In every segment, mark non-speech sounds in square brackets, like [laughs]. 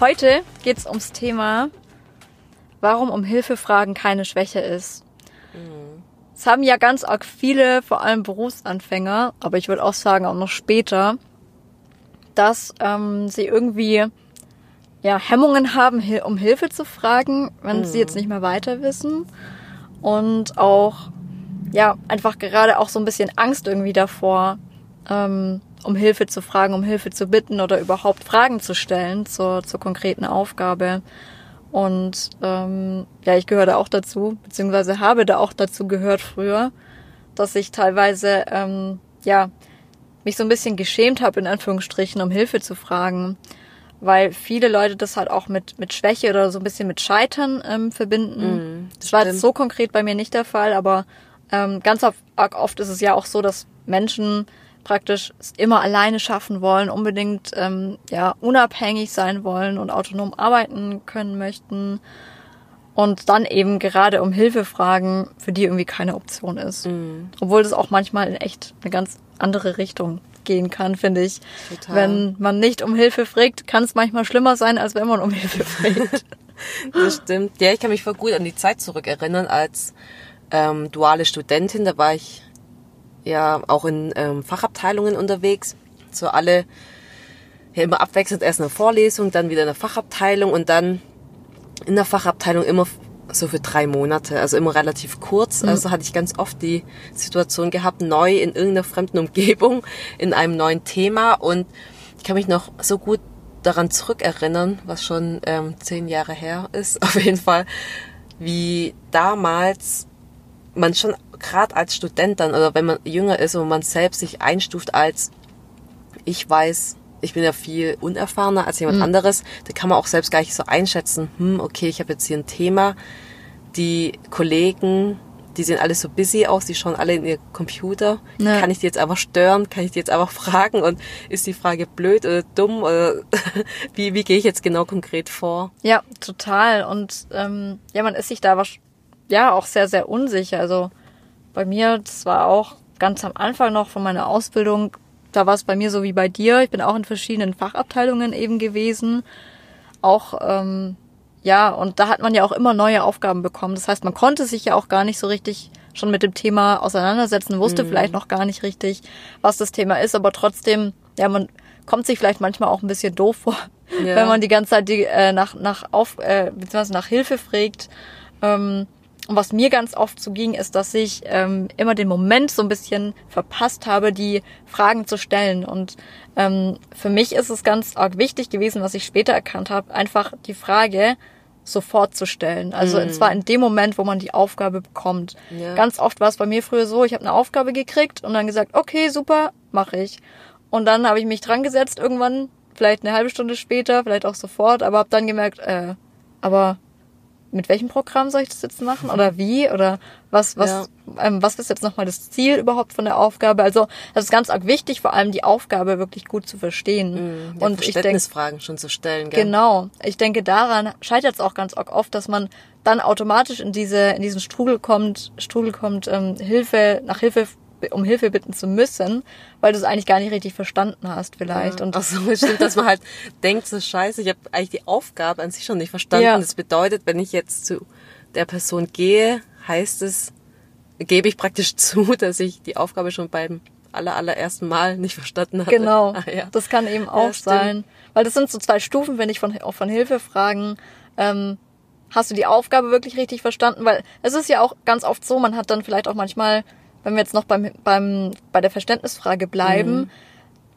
heute geht es ums Thema, warum um Hilfe fragen keine Schwäche ist. Mhm. Es haben ja ganz arg viele, vor allem Berufsanfänger, aber ich würde auch sagen auch noch später, dass ähm, sie irgendwie ja, Hemmungen haben, um Hilfe zu fragen, wenn mhm. sie jetzt nicht mehr weiter wissen. Und auch, ja, einfach gerade auch so ein bisschen Angst irgendwie davor, ähm, um Hilfe zu fragen, um Hilfe zu bitten oder überhaupt Fragen zu stellen zur, zur konkreten Aufgabe. Und ähm, ja, ich gehöre da auch dazu, beziehungsweise habe da auch dazu gehört früher, dass ich teilweise ähm, ja mich so ein bisschen geschämt habe, in Anführungsstrichen, um Hilfe zu fragen. Weil viele Leute das halt auch mit, mit Schwäche oder so ein bisschen mit Scheitern ähm, verbinden. Mm, das, das war jetzt so konkret bei mir nicht der Fall, aber ähm, ganz oft, oft ist es ja auch so, dass Menschen praktisch immer alleine schaffen wollen, unbedingt ähm, ja unabhängig sein wollen und autonom arbeiten können möchten und dann eben gerade um Hilfe fragen, für die irgendwie keine Option ist. Mhm. Obwohl das auch manchmal in echt eine ganz andere Richtung gehen kann, finde ich. Total. Wenn man nicht um Hilfe fragt, kann es manchmal schlimmer sein, als wenn man um Hilfe [laughs] fragt. das stimmt. Ja, ich kann mich voll gut an die Zeit zurückerinnern als ähm, duale Studentin. Da war ich ja auch in ähm, Fachabteilungen unterwegs. So alle ja immer abwechselnd erst eine Vorlesung, dann wieder eine Fachabteilung und dann in der Fachabteilung immer so für drei Monate, also immer relativ kurz. Mhm. Also hatte ich ganz oft die Situation gehabt, neu in irgendeiner fremden Umgebung, in einem neuen Thema und ich kann mich noch so gut daran zurückerinnern, was schon ähm, zehn Jahre her ist, [laughs] auf jeden Fall, wie damals man schon gerade als Student dann oder wenn man jünger ist und man selbst sich einstuft als ich weiß, ich bin ja viel unerfahrener als jemand mhm. anderes, da kann man auch selbst gar nicht so einschätzen, hm, okay, ich habe jetzt hier ein Thema, die Kollegen, die sehen alle so busy aus, die schauen alle in ihr Computer. Ja. Kann ich die jetzt einfach stören? Kann ich die jetzt einfach [laughs] fragen? Und ist die Frage blöd oder dumm? Oder [laughs] wie, wie gehe ich jetzt genau konkret vor? Ja, total. Und ähm, ja, man ist sich da aber ja auch sehr, sehr unsicher. Also bei mir, das war auch ganz am Anfang noch von meiner Ausbildung, da war es bei mir so wie bei dir. Ich bin auch in verschiedenen Fachabteilungen eben gewesen. Auch, ähm, ja, und da hat man ja auch immer neue Aufgaben bekommen. Das heißt, man konnte sich ja auch gar nicht so richtig schon mit dem Thema auseinandersetzen, wusste mhm. vielleicht noch gar nicht richtig, was das Thema ist, aber trotzdem, ja, man kommt sich vielleicht manchmal auch ein bisschen doof vor, ja. wenn man die ganze Zeit die, äh, nach, nach, auf, äh, beziehungsweise nach Hilfe fragt. Ähm, und was mir ganz oft so ging, ist, dass ich ähm, immer den Moment so ein bisschen verpasst habe, die Fragen zu stellen. Und ähm, für mich ist es ganz arg wichtig gewesen, was ich später erkannt habe, einfach die Frage sofort zu stellen. Also mhm. und zwar in dem Moment, wo man die Aufgabe bekommt. Ja. Ganz oft war es bei mir früher so, ich habe eine Aufgabe gekriegt und dann gesagt, okay, super, mache ich. Und dann habe ich mich dran gesetzt irgendwann, vielleicht eine halbe Stunde später, vielleicht auch sofort, aber habe dann gemerkt, äh, aber mit welchem Programm soll ich das jetzt machen oder wie oder was was ja. ähm, was ist jetzt nochmal das Ziel überhaupt von der Aufgabe? Also das ist ganz arg wichtig, vor allem die Aufgabe wirklich gut zu verstehen mhm, ja, und ich denke Fragen schon zu stellen. Gell? Genau, ich denke daran scheitert es auch ganz arg oft, dass man dann automatisch in diese in diesen Strudel kommt, Strudel kommt ähm, Hilfe nach Hilfe um Hilfe bitten zu müssen, weil du es eigentlich gar nicht richtig verstanden hast vielleicht. Ja. Und Ach so, stimmt, dass man halt [laughs] denkt, so scheiße, ich habe eigentlich die Aufgabe an sich schon nicht verstanden. Ja. Das bedeutet, wenn ich jetzt zu der Person gehe, heißt es, gebe ich praktisch [laughs] zu, dass ich die Aufgabe schon beim aller, allerersten Mal nicht verstanden habe. Genau, [laughs] ah, ja. das kann eben auch sein. Weil das sind so zwei Stufen, wenn ich von, auch von Hilfe fragen, ähm, hast du die Aufgabe wirklich richtig verstanden? Weil es ist ja auch ganz oft so, man hat dann vielleicht auch manchmal wenn wir jetzt noch beim, beim, bei der Verständnisfrage bleiben, mhm.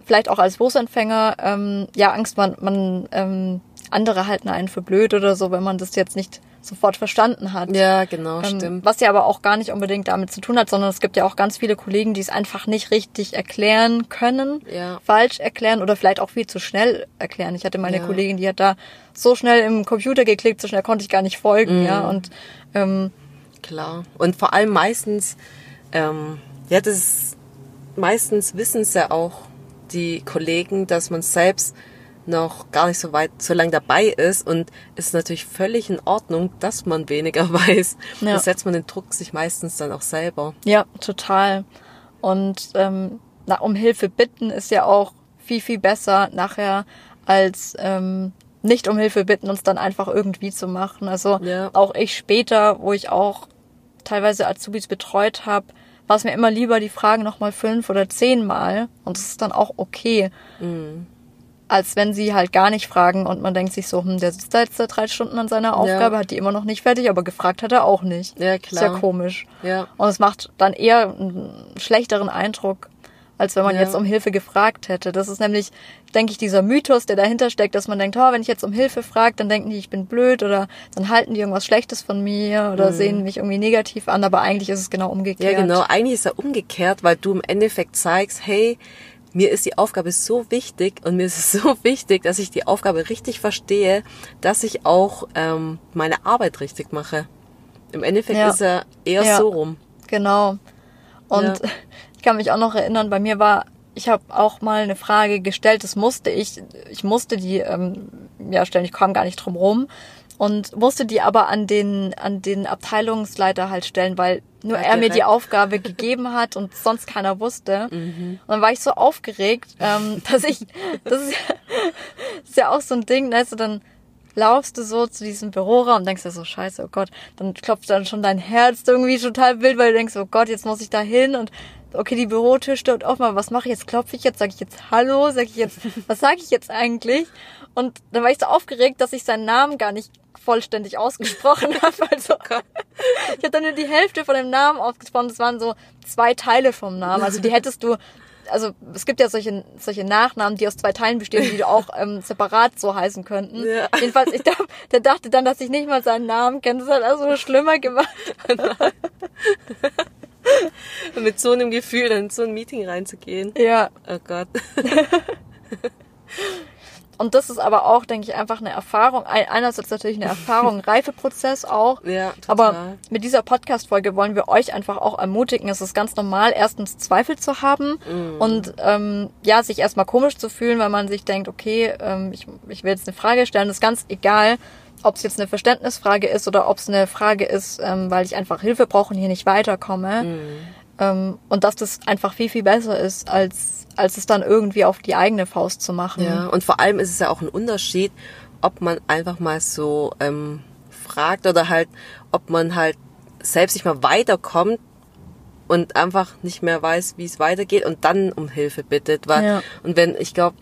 vielleicht auch als Berufsanfänger, ähm, ja, Angst, man, man ähm, andere halten einen für blöd oder so, wenn man das jetzt nicht sofort verstanden hat. Ja, genau, Ähm, stimmt. Was ja aber auch gar nicht unbedingt damit zu tun hat, sondern es gibt ja auch ganz viele Kollegen, die es einfach nicht richtig erklären können, Ja. falsch erklären oder vielleicht auch viel zu schnell erklären. Ich hatte mal eine Ja. Kollegin, die hat da so schnell im Computer geklickt, so schnell konnte ich gar nicht folgen, ja. Mhm. Und ähm, Klar. Und vor allem meistens, ähm, ja, das ist, meistens wissen es ja auch die Kollegen, dass man selbst noch gar nicht so weit, so lange dabei ist und es ist natürlich völlig in Ordnung, dass man weniger [laughs] weiß. Ja. Da setzt man den Druck sich meistens dann auch selber. ja, total. Und ähm, na, um Hilfe bitten ist ja auch viel, viel besser nachher als ähm, nicht um Hilfe bitten, uns dann einfach irgendwie zu machen. Also Ja. auch ich später, wo ich auch teilweise Azubis betreut habe, war es mir immer lieber, die Fragen nochmal fünf oder zehnmal. Und das ist dann auch okay. Mhm. Als wenn sie halt gar nicht fragen und man denkt sich so, hm, der sitzt da jetzt seit drei Stunden an seiner Aufgabe, hat die immer noch nicht fertig, aber gefragt hat er auch nicht. Ja, Ist ja klar. komisch. Ja. Und es macht dann eher einen schlechteren Eindruck, als wenn man Ja. jetzt um Hilfe gefragt hätte. Das ist nämlich, denke ich, dieser Mythos, der dahinter steckt, dass man denkt, oh, wenn ich jetzt um Hilfe frage, dann denken die, ich bin blöd oder dann halten die irgendwas Schlechtes von mir oder sehen mich irgendwie negativ an, aber eigentlich ist es genau umgekehrt. Mhm. Ja, genau. Eigentlich ist er umgekehrt, weil du im Endeffekt zeigst, hey, mir ist die Aufgabe so wichtig und mir ist es [laughs] so wichtig, dass ich die Aufgabe richtig verstehe, dass ich auch ähm, meine Arbeit richtig mache. Im Endeffekt Ja. ist er eher Ja. so rum. Genau. Und Ja. [laughs] ich kann mich auch noch erinnern, bei mir war, ich habe auch mal eine Frage gestellt, das musste ich, ich musste die ähm, ja stellen, ich kam gar nicht drum rum und musste die aber an den an den Abteilungsleiter halt stellen, weil nur Ja, er mir die. Aufgabe [laughs] gegeben hat und sonst keiner wusste. Mhm. Und dann war ich so aufgeregt, ähm, [laughs] dass ich, das ist, das ist ja auch so ein Ding, du, dann laufst du so zu diesem Büroraum und denkst dir so, scheiße, oh Gott, dann klopft dann schon dein Herz irgendwie total wild, weil du denkst, oh Gott, jetzt muss ich da hin und okay, die Bürotür steht offen, aber was mache ich jetzt? Klopfe ich jetzt? Sage ich jetzt Hallo? Sage ich jetzt, [laughs] was sage ich jetzt eigentlich? Und dann war ich so aufgeregt, dass ich seinen Namen gar nicht vollständig ausgesprochen [laughs] habe. Also, [laughs] ich habe dann nur die Hälfte von dem Namen ausgesprochen. Das waren so zwei Teile vom Namen. Also die hättest du, also es gibt ja solche, solche Nachnamen, die aus zwei Teilen bestehen, die auch [laughs] ähm, separat so heißen könnten. Ja. Jedenfalls, ich dachte, der dachte dann, dass ich nicht mal seinen Namen kenne. Das hat also schlimmer gemacht. [laughs] Mit so einem Gefühl dann in so ein Meeting reinzugehen. Ja. Oh Gott. [laughs] Und das ist aber auch, denke ich, einfach eine Erfahrung. Ein- Einerseits natürlich eine [laughs] Erfahrung, Reifeprozess auch. Ja, total. Aber mit dieser Podcast-Folge wollen wir euch einfach auch ermutigen. Es ist ganz normal, erstens Zweifel zu haben Mhm. und ähm, ja, sich erstmal komisch zu fühlen, weil man sich denkt, okay, ähm, ich, ich will jetzt eine Frage stellen. Das ist ganz egal, ob es jetzt eine Verständnisfrage ist oder ob es eine Frage ist, ähm, weil ich einfach Hilfe brauche und hier nicht weiterkomme. Mhm. Ähm, und dass das einfach viel, viel besser ist, als, als es dann irgendwie auf die eigene Faust zu machen. Ja, und vor allem ist es ja auch ein Unterschied, ob man einfach mal so ähm, fragt oder halt, ob man halt selbst nicht mal weiterkommt und einfach nicht mehr weiß, wie es weitergeht und dann um Hilfe bittet. Weil, Ja. Und wenn, ich glaube,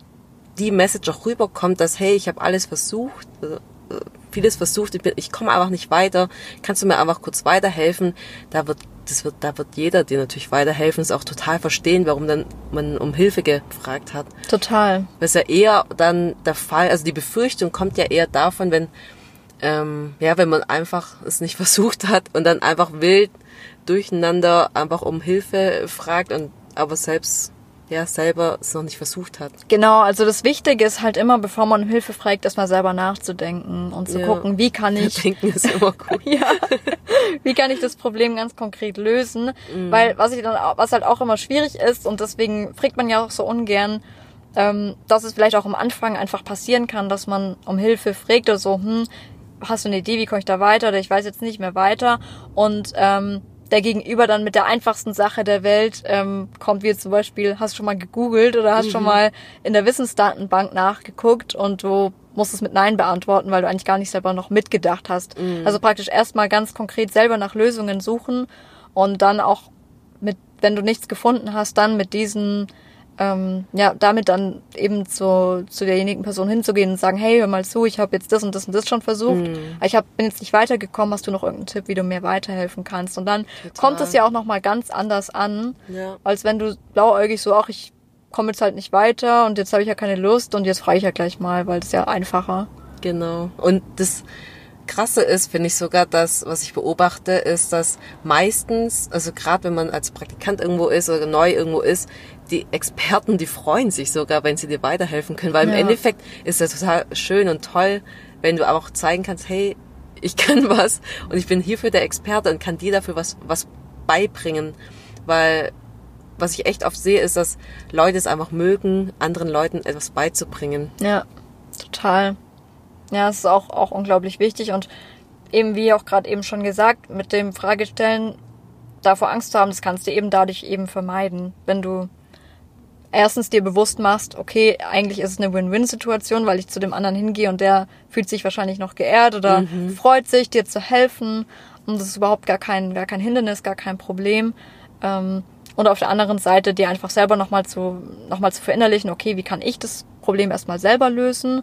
die Message auch rüberkommt, dass, hey, ich habe alles versucht, also, äh, vieles versucht, ich, bin- ich komme einfach nicht weiter, kannst du mir einfach kurz weiterhelfen, da wird das wird, da wird jeder dir natürlich weiterhelfen, es auch total verstehen, warum dann man um Hilfe gefragt hat. Total. Das ist ja eher dann der Fall, also die Befürchtung kommt ja eher davon, wenn, ähm, ja, wenn man einfach es nicht [laughs] versucht hat und dann einfach wild durcheinander einfach um Hilfe fragt und aber selbst, ja, selber es noch nicht versucht hat. Genau, also das Wichtige ist halt immer, bevor man um Hilfe fragt, erstmal selber nachzudenken und zu Ja. gucken, wie kann ich [laughs] Denken ist immer gut. [laughs] ja, wie kann ich das Problem ganz konkret lösen? Mhm. Weil was ich dann, was halt auch immer schwierig ist und deswegen fragt man ja auch so ungern, ähm, dass es vielleicht auch am Anfang einfach passieren kann, dass man um Hilfe fragt oder so, hm, hast du eine Idee, wie komme ich da weiter? Oder ich weiß jetzt nicht mehr weiter und ähm, der Gegenüber dann mit der einfachsten Sache der Welt ähm, kommt, wie zum Beispiel, hast du schon mal gegoogelt oder hast schon mal in der Wissensdatenbank nachgeguckt und du musst es mit Nein beantworten, weil du eigentlich gar nicht selber noch mitgedacht hast. Also praktisch erstmal ganz konkret selber nach Lösungen suchen und dann auch mit, wenn du nichts gefunden hast, dann mit diesen ähm, ja, damit dann eben zu, zu derjenigen Person hinzugehen und sagen, hey, hör mal zu, ich habe jetzt das und das und das schon versucht, aber ich hab, bin jetzt nicht weitergekommen, hast du noch irgendeinen Tipp, wie du mir weiterhelfen kannst? Und dann kommt es ja auch nochmal ganz anders an, Ja. als wenn du blauäugig so, ach, ich komme jetzt halt nicht weiter und jetzt habe ich ja keine Lust und jetzt frage ich ja gleich mal, weil ist ja einfacher. Genau. Und das Krasse ist, finde ich sogar, dass, was ich beobachte, ist, dass meistens, also gerade wenn man als Praktikant irgendwo ist oder neu irgendwo ist, die Experten, die freuen sich sogar, wenn sie dir weiterhelfen können, weil im Ja. Endeffekt ist das total schön und toll, wenn du auch zeigen kannst, hey, ich kann [laughs] was und ich bin hierfür der Experte und kann dir dafür was, was beibringen, weil was ich echt oft sehe, ist, dass Leute es einfach mögen, anderen Leuten etwas beizubringen. Ja, total. Ja, es ist auch, auch unglaublich wichtig und eben wie auch gerade eben schon gesagt, mit dem Fragestellen davor Angst zu haben, das kannst du eben dadurch eben vermeiden, wenn du erstens dir bewusst machst, okay, eigentlich ist es eine Win-Win-Situation, weil ich zu dem anderen hingehe und der fühlt sich wahrscheinlich noch geehrt oder freut sich, dir zu helfen und das ist überhaupt gar kein, gar kein Hindernis, gar kein Problem. Ähm, und auf der anderen Seite dir einfach selber nochmal zu, noch mal zu verinnerlichen, okay, wie kann ich das Problem erstmal selber lösen?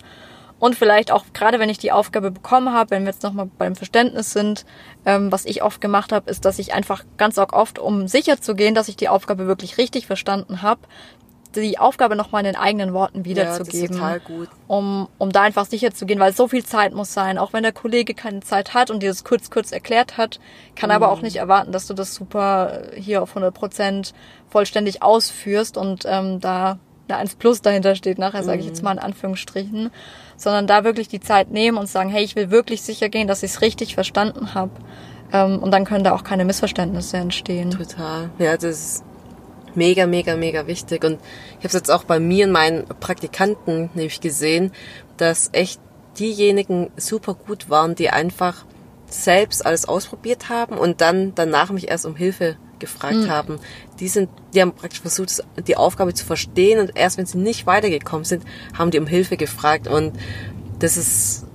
Und vielleicht auch, gerade wenn ich die Aufgabe bekommen habe, wenn wir jetzt nochmal beim Verständnis sind, ähm, was ich oft gemacht habe, ist, dass ich einfach ganz oft, um sicher zu gehen, dass ich die Aufgabe wirklich richtig verstanden habe, die Aufgabe nochmal in den eigenen Worten Ja, wiederzugeben gut. um, um da einfach sicher zu gehen, weil so viel Zeit muss sein. Auch wenn der Kollege keine Zeit hat und dir das kurz, kurz erklärt hat, kann aber auch nicht erwarten, dass du das super hier auf 100 Prozent vollständig ausführst und ähm, da eine 1 Plus dahinter steht, nachher sage ich jetzt mal in Anführungsstrichen, sondern da wirklich die Zeit nehmen und sagen, hey, ich will wirklich sicher gehen, dass ich es richtig verstanden habe. Ähm, und dann können da auch keine Missverständnisse entstehen. Total. Ja, das ist mega, mega, mega wichtig. Und ich habe es jetzt auch bei mir und meinen Praktikanten nämlich gesehen, dass echt diejenigen super gut waren, die einfach selbst alles ausprobiert haben und dann danach mich erst um Hilfe gefragt haben. Die sind, die haben praktisch versucht, die Aufgabe zu verstehen und erst wenn sie nicht weitergekommen sind, haben die um Hilfe gefragt und das ist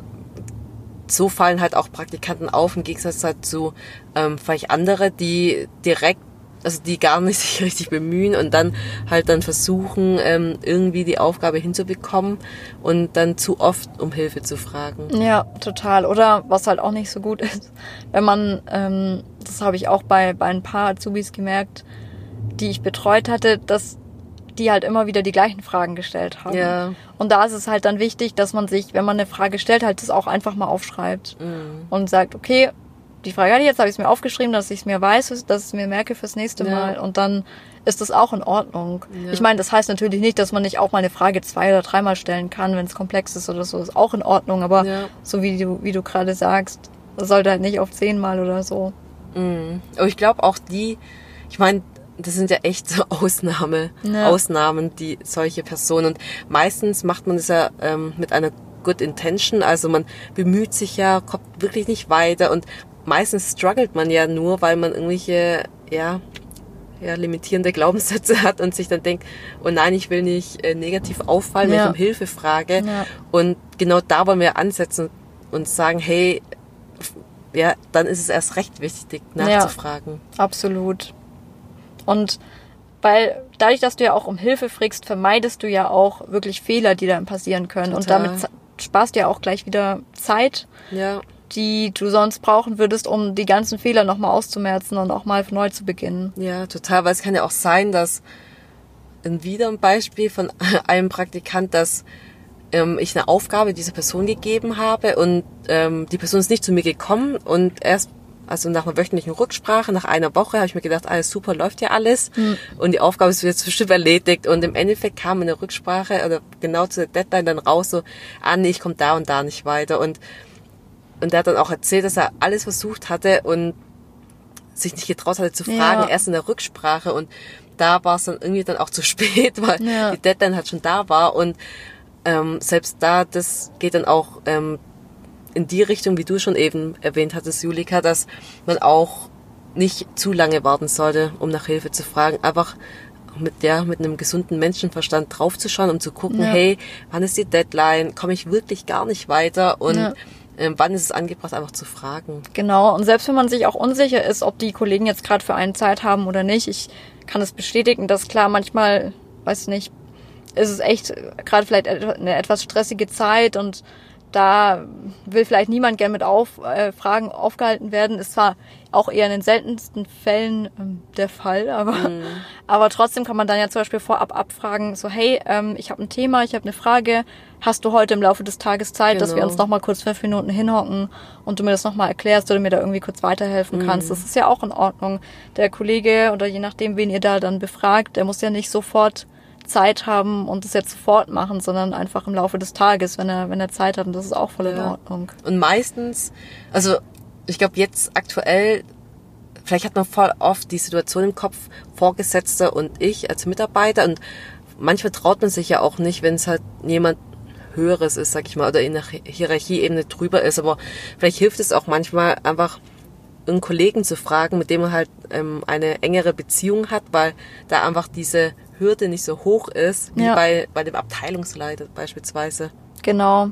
so fallen halt auch Praktikanten auf, im Gegensatz halt zu ähm, vielleicht andere, die direkt, also die gar nicht [laughs] sich richtig bemühen und dann halt dann versuchen, ähm, irgendwie die Aufgabe hinzubekommen und dann zu oft um Hilfe zu fragen. Ja, total. Oder was halt auch nicht so gut ist, wenn man, ähm, das habe ich auch bei, bei ein paar Azubis gemerkt, die ich betreut hatte, dass die halt immer wieder die gleichen Fragen gestellt haben. Ja. Und da ist es halt dann wichtig, dass man sich, wenn man eine Frage stellt, halt das auch einfach mal aufschreibt Mhm. und sagt, okay, die Frage hatte ich jetzt, habe ich es mir aufgeschrieben, dass ich es mir weiß, dass ich es mir merke fürs nächste Ja. Mal und dann ist das auch in Ordnung. Ja. Ich meine, das heißt natürlich nicht, dass man nicht auch mal eine Frage zwei oder dreimal stellen kann, wenn es komplex ist oder so, ist auch in Ordnung, aber Ja. so wie du, wie du gerade sagst, das sollte halt nicht auf zehnmal oder so. Mhm. Aber ich glaube auch die, ich meine, das sind ja echt so [laughs] Ausnahme, Ja. Ausnahmen, die solche Personen. Und meistens macht man das ja ähm, mit einer Good Intention, also man bemüht sich ja, kommt wirklich nicht weiter und meistens struggelt man ja nur, weil man irgendwelche, ja, ja, limitierende Glaubenssätze [laughs] hat und sich dann denkt, oh nein, ich will nicht äh, negativ auffallen, wenn Ja. ich um Hilfe frage. Ja. Und genau da wollen wir ansetzen und sagen, hey, ja, dann ist es erst recht wichtig, nachzufragen. Absolut. Und weil dadurch, dass du ja auch um Hilfe fragst, vermeidest du ja auch wirklich Fehler, die dann passieren können. Und Total. damit z- sparst du ja auch gleich wieder Zeit, Ja, die du sonst brauchen würdest, um die ganzen Fehler nochmal auszumerzen und auch mal neu zu beginnen. ja, total, weil es kann ja auch sein, dass wieder ein Beispiel von [laughs] einem Praktikant, dass ähm, ich eine Aufgabe dieser Person gegeben habe und ähm, die Person ist nicht zu mir gekommen und erst also nach einer wöchentlichen Rücksprache, nach einer Woche, habe ich mir gedacht, alles super, läuft ja alles. Und die Aufgabe ist jetzt bestimmt erledigt. Und im Endeffekt kam in der Rücksprache oder genau zu der Deadline dann raus, so, ah nee, ich komme da und da nicht weiter. Und, und er hat dann auch erzählt, dass er alles versucht hatte und sich nicht getraut hatte zu fragen, Ja. erst in der Rücksprache. Und da war es dann irgendwie dann auch zu [laughs] spät, weil Ja. die Deadline halt schon da war. Und ähm, selbst da, das geht dann auch ähm, in die Richtung, wie du schon eben erwähnt hattest, Julika, dass man auch nicht zu lange warten sollte, um nach Hilfe zu fragen. Einfach mit, ja, mit einem gesunden Menschenverstand draufzuschauen, um zu gucken, Ja. hey, wann ist die Deadline? Komme ich wirklich gar nicht weiter? Und. Ähm, wann ist es angebracht, einfach zu fragen? Genau, und selbst wenn man sich auch unsicher ist, ob die Kollegen jetzt gerade für einen Zeit haben oder nicht, ich kann es bestätigen, dass klar manchmal, weiß nicht, ist es echt gerade vielleicht eine etwas stressige Zeit und da will vielleicht niemand gern mit auf, äh, Fragen aufgehalten werden. Ist zwar auch eher in den seltensten Fällen ähm, der Fall, aber, Mhm. [laughs] aber trotzdem kann man dann ja zum Beispiel vorab abfragen, so hey, ähm, ich habe ein Thema, ich habe eine Frage, hast du heute im Laufe des Tages Zeit, dass wir Genau. uns nochmal kurz fünf Minuten hinhocken und du mir das nochmal erklärst oder mir da irgendwie kurz weiterhelfen kannst. Das ist ja auch in Ordnung. Der Kollege oder je nachdem, wen ihr da dann befragt, der muss ja nicht sofort Zeit haben und das jetzt sofort machen, sondern einfach im Laufe des Tages, wenn er, wenn er Zeit hat und das ist auch voll in Ja. Ordnung. Und meistens, also ich glaube jetzt aktuell, vielleicht hat man voll oft die Situation im Kopf, Vorgesetzte und ich als Mitarbeiter und manchmal traut man sich ja auch nicht, wenn es halt jemand Höheres ist, sag ich mal, oder in der Hi- Hierarchieebene drüber ist, aber vielleicht hilft es auch manchmal einfach einen Kollegen zu fragen, mit dem man halt ähm, eine engere Beziehung hat, weil da einfach diese Hürde nicht so hoch ist, wie Ja. bei, bei dem Abteilungsleiter beispielsweise. Genau.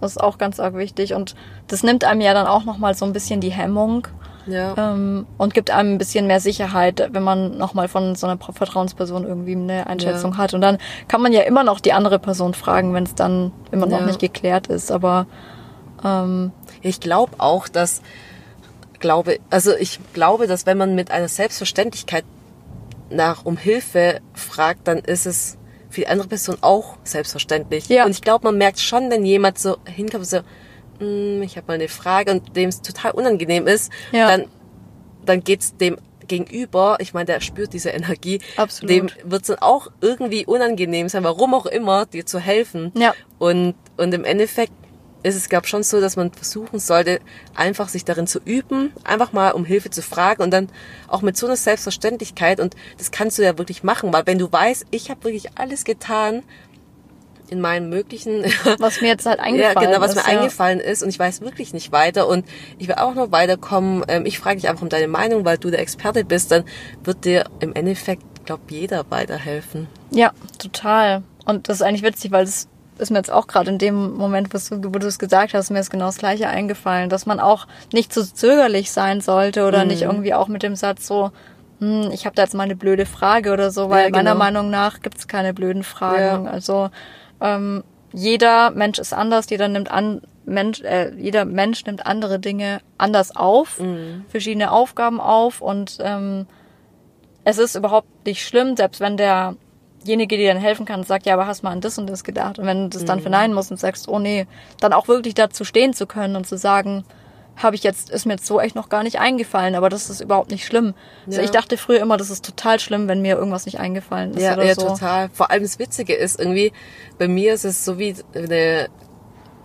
Das ist auch ganz arg wichtig und das nimmt einem ja dann auch nochmal so ein bisschen die Hemmung Ja. ähm, und gibt einem ein bisschen mehr Sicherheit, wenn man nochmal von so einer Vertrauensperson irgendwie eine Einschätzung Ja. hat. Und dann kann man ja immer noch die andere Person fragen, wenn es dann immer noch Ja. nicht geklärt ist. Aber ähm, Ich glaube auch, dass glaube, also ich glaube, dass wenn man mit einer Selbstverständlichkeit nach um Hilfe fragt, dann ist es für die andere Person auch selbstverständlich. Ja. Und ich glaube, man merkt schon, wenn jemand so hinkommt, so, "Mm, ich habe mal eine Frage und dem es total unangenehm ist, Ja. dann dann geht's dem gegenüber, ich meine, der spürt diese Energie, Absolut. dem wird's dann auch irgendwie unangenehm sein, warum auch immer, dir zu helfen. Ja. Und, und im Endeffekt ist es, glaube schon so, dass man versuchen sollte, einfach sich darin zu üben, einfach mal um Hilfe zu fragen und dann auch mit so einer Selbstverständlichkeit und das kannst du ja wirklich machen, weil wenn du weißt, ich habe wirklich alles getan in meinen möglichen [laughs] was mir jetzt halt eingefallen ja, genau, was ist. mir ja. eingefallen ist und ich weiß wirklich nicht weiter und ich will auch noch weiterkommen. Ähm, ich frage dich einfach um deine Meinung, weil du der Experte bist, dann wird dir im Endeffekt, glaub jeder weiterhelfen. Ja, total. Und das ist eigentlich witzig, weil das ist mir jetzt auch gerade in dem Moment, wo du es gesagt hast, mir ist genau das Gleiche eingefallen, dass man auch nicht zu zögerlich sein sollte oder Mhm. nicht irgendwie auch mit dem Satz so, hm, ich habe da jetzt mal eine blöde Frage oder so, weil Ja, genau. meiner Meinung nach gibt es keine blöden Fragen. Ja. Also ähm, jeder Mensch ist anders, jeder nimmt an Mensch, äh, jeder Mensch nimmt andere Dinge anders auf, Mhm. verschiedene Aufgaben auf und ähm, es ist überhaupt nicht schlimm, selbst wenn derjenige dir dann helfen kann sagt, ja, aber hast mal an das und das gedacht. Und wenn du das dann verneinen musst und sagst, oh nee, dann auch wirklich dazu stehen zu können und zu sagen, habe ich jetzt, ist mir jetzt so echt noch gar nicht eingefallen, aber das ist überhaupt nicht schlimm. Also Ja. ich dachte früher immer, das ist total schlimm, wenn mir irgendwas nicht eingefallen ist Ja, oder ja, so. total. Vor allem das Witzige ist irgendwie, bei mir ist es so wie eine,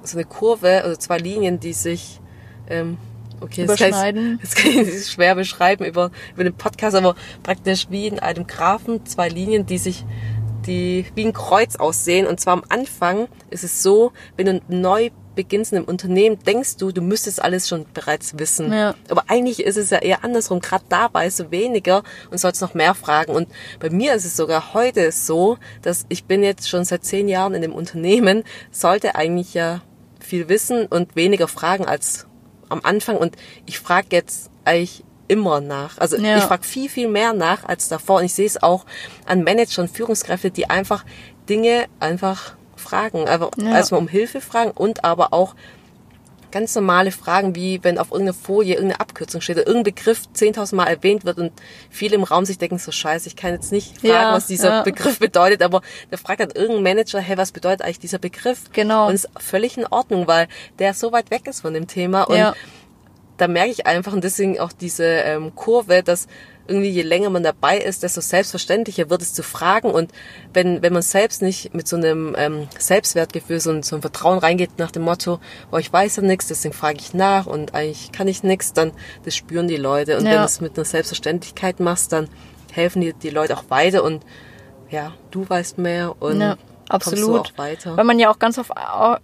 so eine Kurve, also zwei Linien, die sich, ähm, okay, das kann ich- Überschneiden. Das kann ich schwer beschreiben über, über den Podcast, aber praktisch wie in einem Graphen zwei Linien, die sich, die wie ein Kreuz aussehen. Und zwar am Anfang ist es so, wenn du neu beginnst in einem Unternehmen, denkst du, du müsstest alles schon bereits wissen. Ja. Aber eigentlich ist es ja eher andersrum. Gerade da weißt du weniger und sollst noch mehr fragen. Und bei mir ist es sogar heute so, dass ich bin jetzt schon seit zehn Jahren in dem Unternehmen, sollte eigentlich ja viel wissen und weniger fragen als am Anfang. Und ich frage jetzt eigentlich immer nach. Also Ja. ich frage viel, viel mehr nach als davor. Und ich sehe es auch an Manager und Führungskräfte, die einfach Dinge einfach fragen. Einfach Ja. erstmal um Hilfe fragen und aber auch ganz normale Fragen, wie wenn auf irgendeiner Folie irgendeine Abkürzung steht oder irgendein Begriff 10.000 Mal erwähnt wird und viele im Raum sich denken, so scheiße, ich kann jetzt nicht fragen, Ja, was dieser ja. Begriff bedeutet, aber da fragt dann irgendein Manager, hey, was bedeutet eigentlich dieser Begriff? Genau. Und ist völlig in Ordnung, weil der so weit weg ist von dem Thema und Ja. da merke ich einfach und deswegen auch diese ähm, Kurve, dass irgendwie je länger man dabei ist, desto selbstverständlicher wird es zu fragen und wenn wenn man selbst nicht mit so einem ähm, Selbstwertgefühl so, so ein Vertrauen reingeht nach dem Motto, oh ich weiß ja nichts, deswegen frage ich nach und eigentlich kann ich nichts, dann das spüren die Leute und Ja. wenn du es mit einer Selbstverständlichkeit machst, dann helfen dir die Leute auch weiter und ja, du weißt mehr und Ja, absolut. Weil man ja auch ganz oft,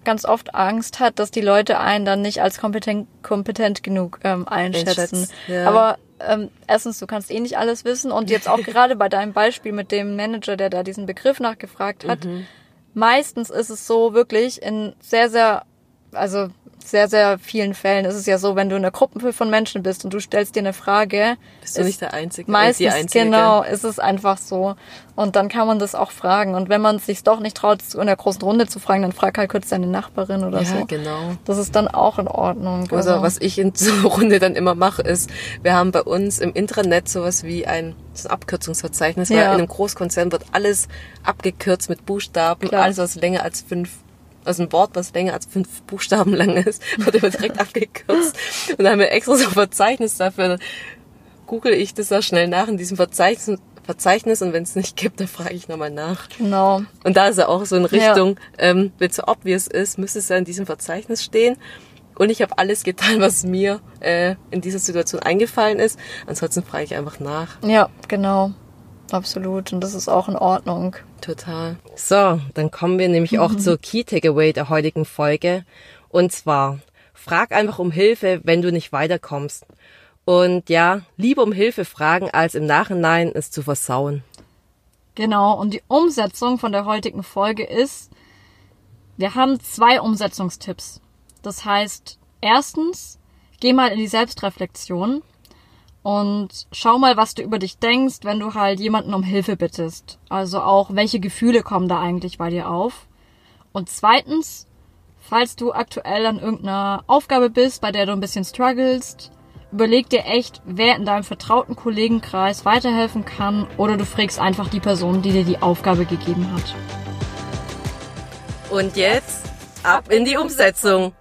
ganz oft Angst hat, dass die Leute einen dann nicht als kompetent, kompetent genug ähm, einschätzen. Einschätzen, ja. Aber ähm, erstens, du kannst eh nicht alles wissen und jetzt auch [laughs] gerade bei deinem Beispiel mit dem Manager, der da diesen Begriff nachgefragt hat, Mhm. meistens ist es so wirklich in sehr, sehr, also sehr, sehr vielen Fällen ist es ja so, wenn du in einer Gruppe von Menschen bist und du stellst dir eine Frage. Bist du nicht der Einzige? Meistens, die Einzige. genau, ist es einfach so. Und dann kann man das auch fragen. Und wenn man es sich doch nicht traut, in der großen Runde zu fragen, dann frag halt kurz deine Nachbarin oder Ja, so. genau. Das ist dann auch in Ordnung. Also was ich in [laughs] so einer Runde dann immer mache, ist, wir haben bei uns im Intranet sowas wie ein, ein Abkürzungsverzeichnis, weil Ja. in einem Großkonzern wird alles abgekürzt mit Buchstaben, Klar. alles was länger als fünf also ein Wort, was länger als fünf Buchstaben lang ist, [laughs] wird immer direkt abgekürzt. Und da haben wir extra so ein Verzeichnis dafür. Dann google ich das da schnell nach in diesem Verzeichnis, Verzeichnis und wenn es nicht gibt, dann frage ich nochmal nach. Genau. Und da ist er auch so in Ja. Richtung, ähm, wenn es so obvious ist, müsste es ja in diesem Verzeichnis stehen. Und ich habe alles getan, was mir äh, in dieser Situation eingefallen ist. Ansonsten frage ich einfach nach. Ja, genau. Absolut. Und das ist auch in Ordnung. Total. So, dann kommen wir nämlich auch zur Key Takeaway der heutigen Folge. Und zwar, frag einfach um Hilfe, wenn du nicht weiterkommst. Und ja, lieber um Hilfe fragen, als im Nachhinein es zu versauen. Genau, und die Umsetzung von der heutigen Folge ist, wir haben zwei Umsetzungstipps. Das heißt, erstens, geh mal in die Selbstreflexion und schau mal, was du über dich denkst, wenn du halt jemanden um Hilfe bittest. Also auch, welche Gefühle kommen da eigentlich bei dir auf. Und zweitens, falls du aktuell an irgendeiner Aufgabe bist, bei der du ein bisschen strugglest, überleg dir echt, wer in deinem vertrauten Kollegenkreis weiterhelfen kann oder du fragst einfach die Person, die dir die Aufgabe gegeben hat. Und jetzt ab in die Umsetzung.